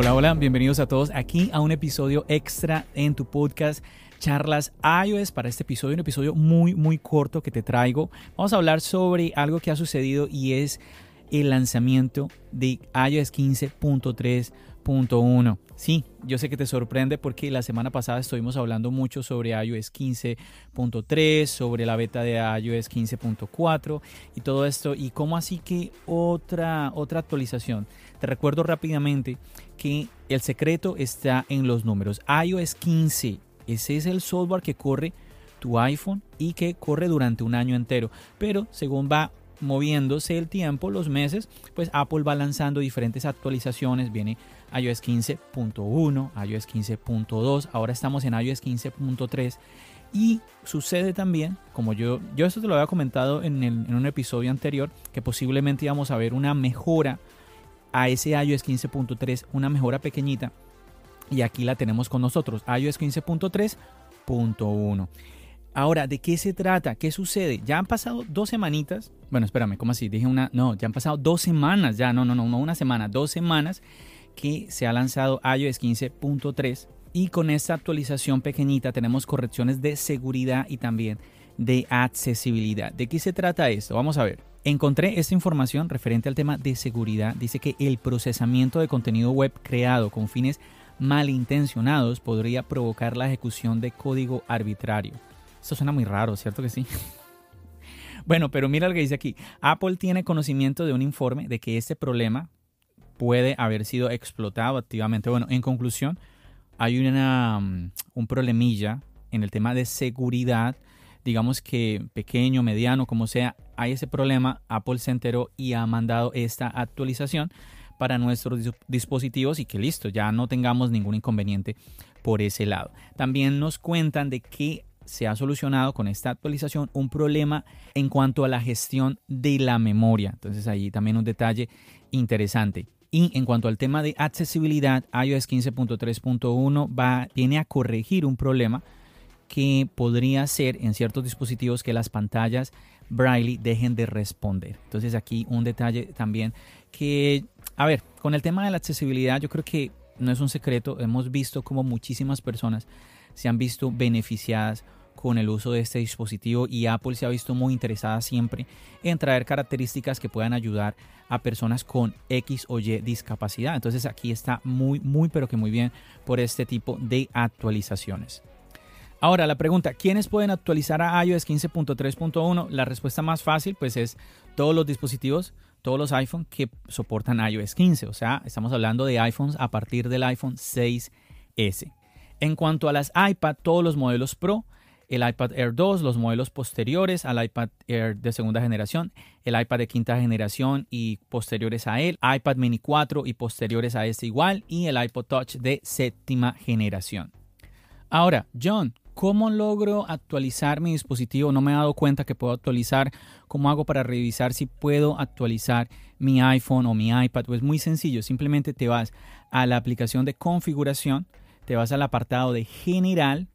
Hola, hola, bienvenidos a todos aquí a un episodio extra en tu podcast Charlas iOS. Para este episodio, un episodio muy, muy corto que te traigo. Vamos a hablar sobre algo que ha sucedido y es el lanzamiento de iOS 15.3.1. Sí, yo sé que te sorprende porque la semana pasada estuvimos hablando mucho sobre iOS 15.3, sobre la beta de iOS 15.4 y todo esto. Y cómo así que otra, otra actualización. Te recuerdo rápidamente que el secreto está en los números. iOS 15, ese es el software que corre tu iPhone y que corre durante un año entero. Pero según va moviéndose el tiempo, los meses, pues Apple va lanzando diferentes actualizaciones. Viene iOS 15.1, iOS 15.2, ahora estamos en iOS 15.3. Y sucede también, como yo, yo esto te lo había comentado en, en un episodio anterior, que posiblemente íbamos a ver una mejora a ese iOS 15.3, una mejora pequeñita. Y aquí la tenemos con nosotros, iOS 15.3.1. Ahora, ¿de qué se trata? ¿Qué sucede? Ya han pasado dos semanitas. Bueno, espérame, ¿cómo así? Dije una. No, ya han pasado dos semanas. Ya, no, no, no, no una semana, dos semanas que se ha lanzado iOS 15.3. Y con esta actualización pequeñita tenemos correcciones de seguridad y también de accesibilidad. ¿De qué se trata esto? Vamos a ver. Encontré esta información referente al tema de seguridad. Dice que el procesamiento de contenido web creado con fines malintencionados podría provocar la ejecución de código arbitrario. Esto suena muy raro, ¿cierto que sí? bueno, pero mira lo que dice aquí. Apple tiene conocimiento de un informe de que este problema puede haber sido explotado activamente. Bueno, en conclusión, hay una, mm, un problemilla en el tema de seguridad digamos que pequeño, mediano, como sea, hay ese problema, Apple se enteró y ha mandado esta actualización para nuestros dispositivos y que listo, ya no tengamos ningún inconveniente por ese lado. También nos cuentan de que se ha solucionado con esta actualización un problema en cuanto a la gestión de la memoria. Entonces ahí también un detalle interesante. Y en cuanto al tema de accesibilidad, iOS 15.3.1 va viene a corregir un problema que podría ser en ciertos dispositivos que las pantallas Braille dejen de responder. Entonces aquí un detalle también que, a ver, con el tema de la accesibilidad yo creo que no es un secreto, hemos visto como muchísimas personas se han visto beneficiadas con el uso de este dispositivo y Apple se ha visto muy interesada siempre en traer características que puedan ayudar a personas con X o Y discapacidad. Entonces aquí está muy, muy, pero que muy bien por este tipo de actualizaciones. Ahora, la pregunta, ¿quiénes pueden actualizar a iOS 15.3.1? La respuesta más fácil pues es todos los dispositivos, todos los iPhones que soportan iOS 15, o sea, estamos hablando de iPhones a partir del iPhone 6S. En cuanto a las iPad, todos los modelos Pro, el iPad Air 2, los modelos posteriores al iPad Air de segunda generación, el iPad de quinta generación y posteriores a él, iPad Mini 4 y posteriores a este igual, y el iPod Touch de séptima generación. Ahora, John, ¿Cómo logro actualizar mi dispositivo? No me he dado cuenta que puedo actualizar. ¿Cómo hago para revisar si puedo actualizar mi iPhone o mi iPad? Pues muy sencillo. Simplemente te vas a la aplicación de configuración, te vas al apartado de general,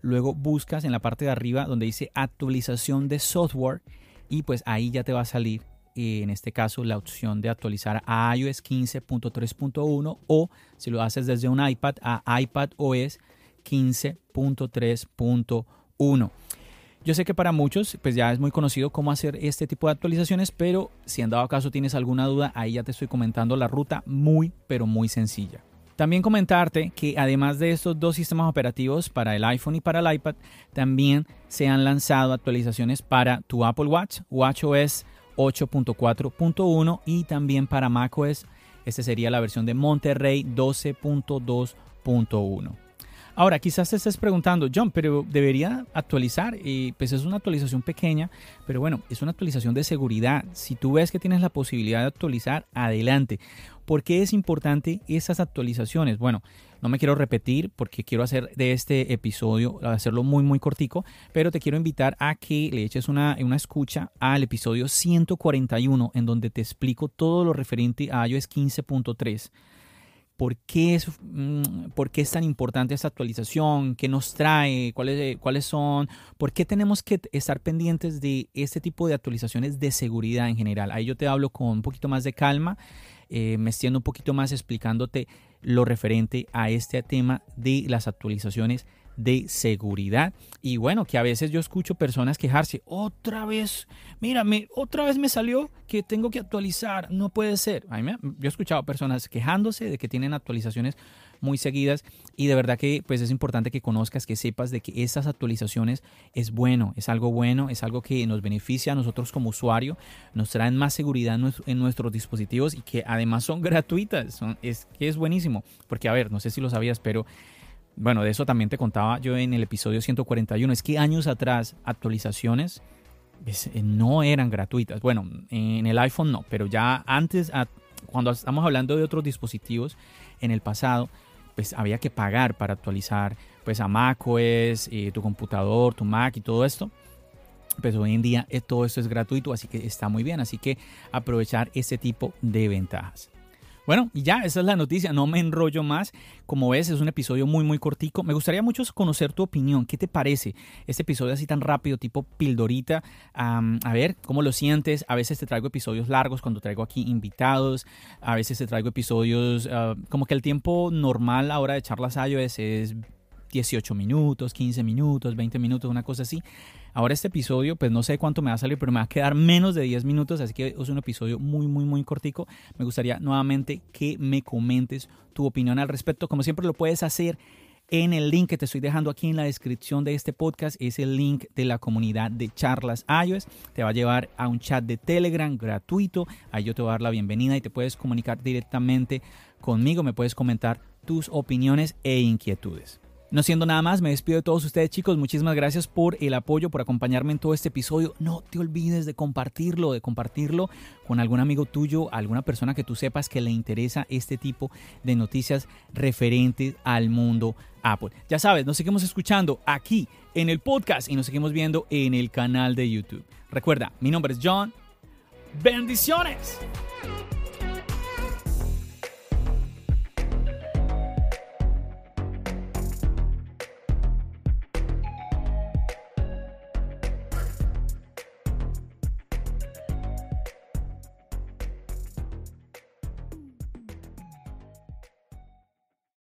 luego buscas en la parte de arriba donde dice actualización de software y pues ahí ya te va a salir eh, en este caso la opción de actualizar a iOS 15.3.1 o si lo haces desde un iPad a iPad OS 15.3.1. Yo sé que para muchos pues ya es muy conocido cómo hacer este tipo de actualizaciones, pero si en dado caso tienes alguna duda, ahí ya te estoy comentando la ruta muy pero muy sencilla. También comentarte que además de estos dos sistemas operativos para el iPhone y para el iPad, también se han lanzado actualizaciones para tu Apple Watch, WatchOS 8.4.1 y también para macOS. Esta sería la versión de Monterrey 12.2.1. Ahora, quizás te estés preguntando, John, pero debería actualizar. Y pues es una actualización pequeña, pero bueno, es una actualización de seguridad. Si tú ves que tienes la posibilidad de actualizar, adelante. ¿Por qué es importante esas actualizaciones? Bueno, no me quiero repetir porque quiero hacer de este episodio, hacerlo muy, muy cortico, pero te quiero invitar a que le eches una, una escucha al episodio 141 en donde te explico todo lo referente a iOS 15.3. ¿Por qué, es, mm, ¿Por qué es tan importante esta actualización? ¿Qué nos trae? ¿Cuáles, ¿Cuáles son? ¿Por qué tenemos que estar pendientes de este tipo de actualizaciones de seguridad en general? Ahí yo te hablo con un poquito más de calma eh, me extiendo un poquito más explicándote lo referente a este tema de las actualizaciones de seguridad. Y bueno, que a veces yo escucho personas quejarse, otra vez, mírame, otra vez me salió que tengo que actualizar, no puede ser. A yo he escuchado personas quejándose de que tienen actualizaciones muy seguidas y de verdad que pues es importante que conozcas, que sepas de que estas actualizaciones es bueno, es algo bueno, es algo que nos beneficia a nosotros como usuario, nos traen más seguridad en nuestros dispositivos y que además son gratuitas, son, es que es buenísimo, porque a ver, no sé si lo sabías, pero bueno, de eso también te contaba yo en el episodio 141. Es que años atrás actualizaciones pues, eh, no eran gratuitas. Bueno, en el iPhone no, pero ya antes, cuando estamos hablando de otros dispositivos en el pasado, pues había que pagar para actualizar pues a macOS, eh, tu computador, tu Mac y todo esto. Pues hoy en día eh, todo esto es gratuito, así que está muy bien. Así que aprovechar ese tipo de ventajas. Bueno, y ya, esa es la noticia, no me enrollo más. Como ves, es un episodio muy, muy cortico. Me gustaría mucho conocer tu opinión. ¿Qué te parece este episodio así tan rápido, tipo pildorita? a ver, ¿cómo lo sientes? A veces te traigo episodios largos cuando traigo aquí invitados. A veces te traigo episodios, ah, como que el tiempo normal ahora de charlas iOS es 18 minutos, 15 minutos, 20 minutos, una cosa así. Ahora este episodio, pues no sé cuánto me va a salir, pero me va a quedar menos de 10 minutos, así que es un episodio muy, muy, muy cortico. Me gustaría nuevamente que me comentes tu opinión al respecto. Como siempre lo puedes hacer en el link que te estoy dejando aquí en la descripción de este podcast. Es el link de la comunidad de charlas iOS. Te va a llevar a un chat de Telegram gratuito. Ahí yo te voy a dar la bienvenida y te puedes comunicar directamente conmigo. Me puedes comentar tus opiniones e inquietudes. No siendo nada más, me despido de todos ustedes chicos. Muchísimas gracias por el apoyo, por acompañarme en todo este episodio. No te olvides de compartirlo, de compartirlo con algún amigo tuyo, alguna persona que tú sepas que le interesa este tipo de noticias referentes al mundo Apple. Ya sabes, nos seguimos escuchando aquí en el podcast y nos seguimos viendo en el canal de YouTube. Recuerda, mi nombre es John. Bendiciones.